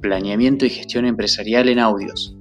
Planeamiento y Gestión Empresarial en Audios.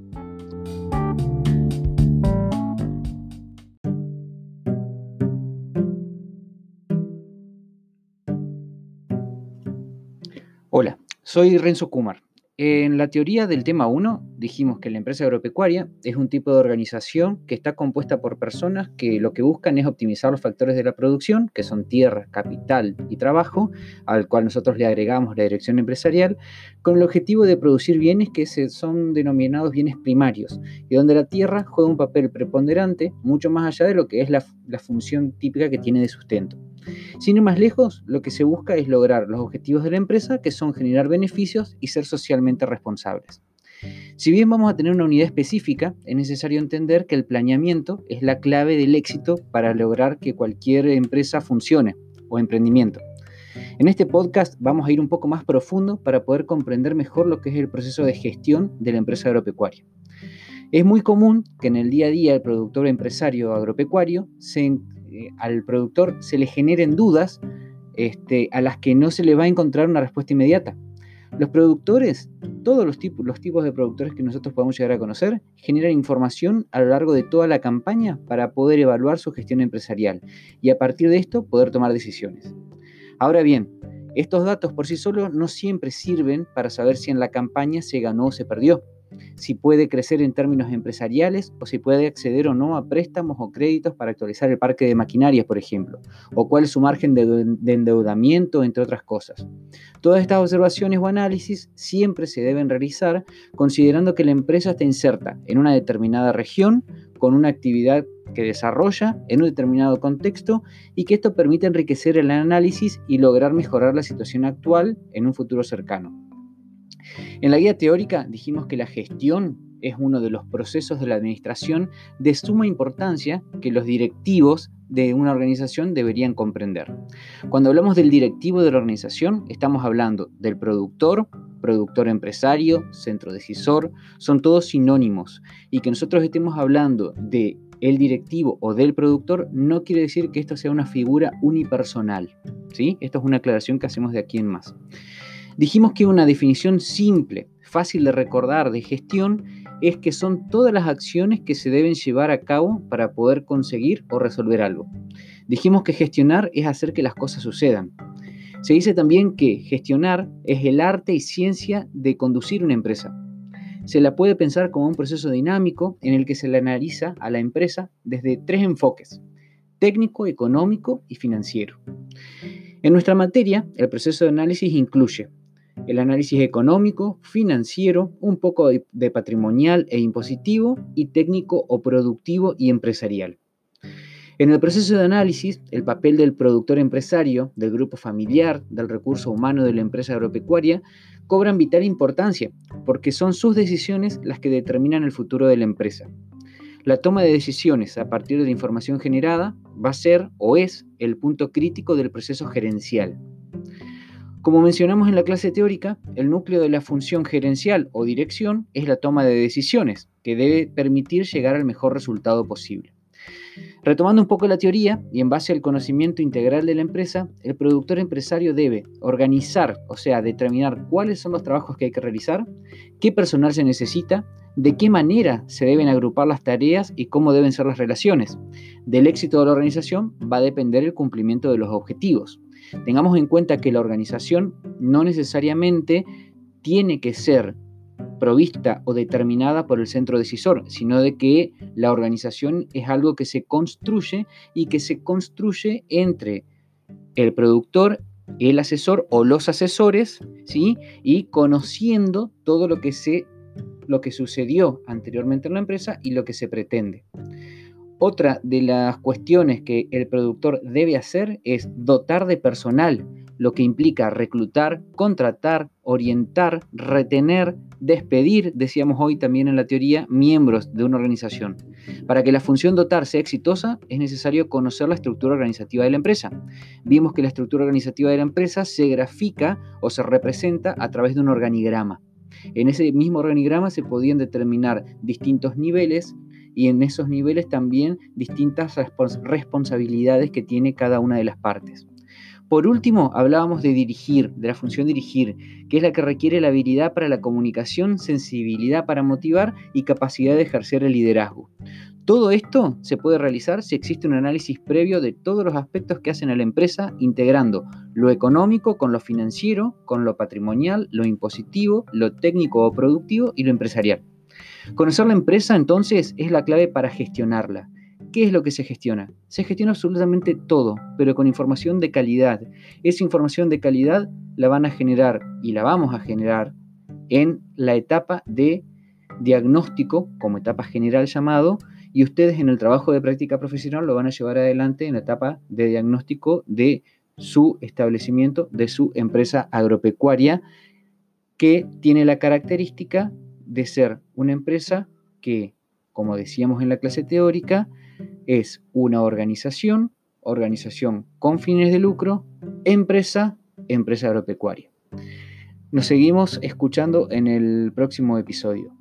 Hola, soy Renzo Kumar. En la teoría del tema 1 dijimos que la empresa agropecuaria es un tipo de organización que está compuesta por personas que lo que buscan es optimizar los factores de la producción, que son tierra, capital y trabajo, al cual nosotros le agregamos la dirección empresarial, con el objetivo de producir bienes que son denominados bienes primarios, y donde la tierra juega un papel preponderante mucho más allá de lo que es la, la función típica que tiene de sustento. Sin ir más lejos, lo que se busca es lograr los objetivos de la empresa, que son generar beneficios y ser socialmente responsables. Si bien vamos a tener una unidad específica, es necesario entender que el planeamiento es la clave del éxito para lograr que cualquier empresa funcione o emprendimiento. En este podcast vamos a ir un poco más profundo para poder comprender mejor lo que es el proceso de gestión de la empresa agropecuaria. Es muy común que en el día a día el productor empresario agropecuario eh, al productor se le generen dudas este, a las que no se le va a encontrar una respuesta inmediata. Los productores, todos los tipos de productores que nosotros podemos llegar a conocer, generan información a lo largo de toda la campaña para poder evaluar su gestión empresarial y a partir de esto poder tomar decisiones. Ahora bien, estos datos por sí solos no siempre sirven para saber si en la campaña se ganó o se perdió si puede crecer en términos empresariales o si puede acceder o no a préstamos o créditos para actualizar el parque de maquinarias, por ejemplo, o cuál es su margen de, endeudamiento, entre otras cosas. Todas estas observaciones o análisis siempre se deben realizar considerando que la empresa está inserta en una determinada región con una actividad que desarrolla en un determinado contexto y que esto permite enriquecer el análisis y lograr mejorar la situación actual en un futuro cercano. En la guía teórica dijimos que la gestión es uno de los procesos de la administración de suma importancia que los directivos de una organización deberían comprender. Cuando hablamos del directivo de la organización, estamos hablando del productor, productor empresario, centro decisor, son todos sinónimos. Y que nosotros estemos hablando de el directivo o del productor no quiere decir que esto sea una figura unipersonal. ¿sí? Esto es una aclaración que hacemos de aquí en más. Dijimos que una definición simple, fácil de recordar de gestión es que son todas las acciones que se deben llevar a cabo para poder conseguir o resolver algo. Dijimos que gestionar es hacer que las cosas sucedan. Se dice también que gestionar es el arte y ciencia de conducir una empresa. Se la puede pensar como un proceso dinámico en el que se le analiza a la empresa desde tres enfoques, técnico, económico y financiero. En nuestra materia, el proceso de análisis incluye el análisis económico, financiero, un poco de, patrimonial e impositivo y técnico o productivo y empresarial. En el proceso de análisis, el papel del productor empresario, del grupo familiar, del recurso humano de la empresa agropecuaria, cobran vital importancia, porque son sus decisiones las que determinan el futuro de la empresa. La toma de decisiones a partir de la información generada va a ser o es el punto crítico del proceso gerencial. Como mencionamos en la clase teórica, el núcleo de la función gerencial o dirección es la toma de decisiones, que debe permitir llegar al mejor resultado posible. Retomando un poco la teoría y en base al conocimiento integral de la empresa, el productor empresario debe organizar, o sea, determinar cuáles son los trabajos que hay que realizar, qué personal se necesita, de qué manera se deben agrupar las tareas y cómo deben ser las relaciones. Del éxito de la organización va a depender el cumplimiento de los objetivos. Tengamos en cuenta que la organización no necesariamente tiene que ser provista o determinada por el centro decisor, sino de que la organización es algo que se construye y que se construye entre el productor, el asesor o los asesores, ¿sí? Y conociendo todo lo que se lo que sucedió anteriormente en la empresa y lo que se pretende. Otra de las cuestiones que el productor debe hacer es dotar de personal, lo que implica reclutar, contratar, orientar, retener, despedir, decíamos hoy también en la teoría, miembros de una organización. Para que la función dotar sea exitosa, es necesario conocer la estructura organizativa de la empresa. Vimos que la estructura organizativa de la empresa se grafica o se representa a través de un organigrama. En ese mismo organigrama se podían determinar distintos niveles y en esos niveles también distintas responsabilidades que tiene cada una de las partes. Por último, hablábamos de dirigir, de la función dirigir, que es la que requiere la habilidad para la comunicación, sensibilidad para motivar y capacidad de ejercer el liderazgo. Todo esto se puede realizar si existe un análisis previo de todos los aspectos que hacen a la empresa, integrando lo económico con lo financiero, con lo patrimonial, lo impositivo, lo técnico o productivo y lo empresarial. Conocer la empresa entonces es la clave para gestionarla. ¿Qué es lo que se gestiona? Se gestiona absolutamente todo, pero con información de calidad. Esa información de calidad la van a generar y la vamos a generar en la etapa de diagnóstico, como etapa general llamado, y ustedes en el trabajo de práctica profesional lo van a llevar adelante en la etapa de diagnóstico de su establecimiento, de su empresa agropecuaria, que tiene la característica de ser una empresa que, como decíamos en la clase teórica, es una organización, organización con fines de lucro, empresa, empresa agropecuaria. Nos seguimos escuchando en el próximo episodio.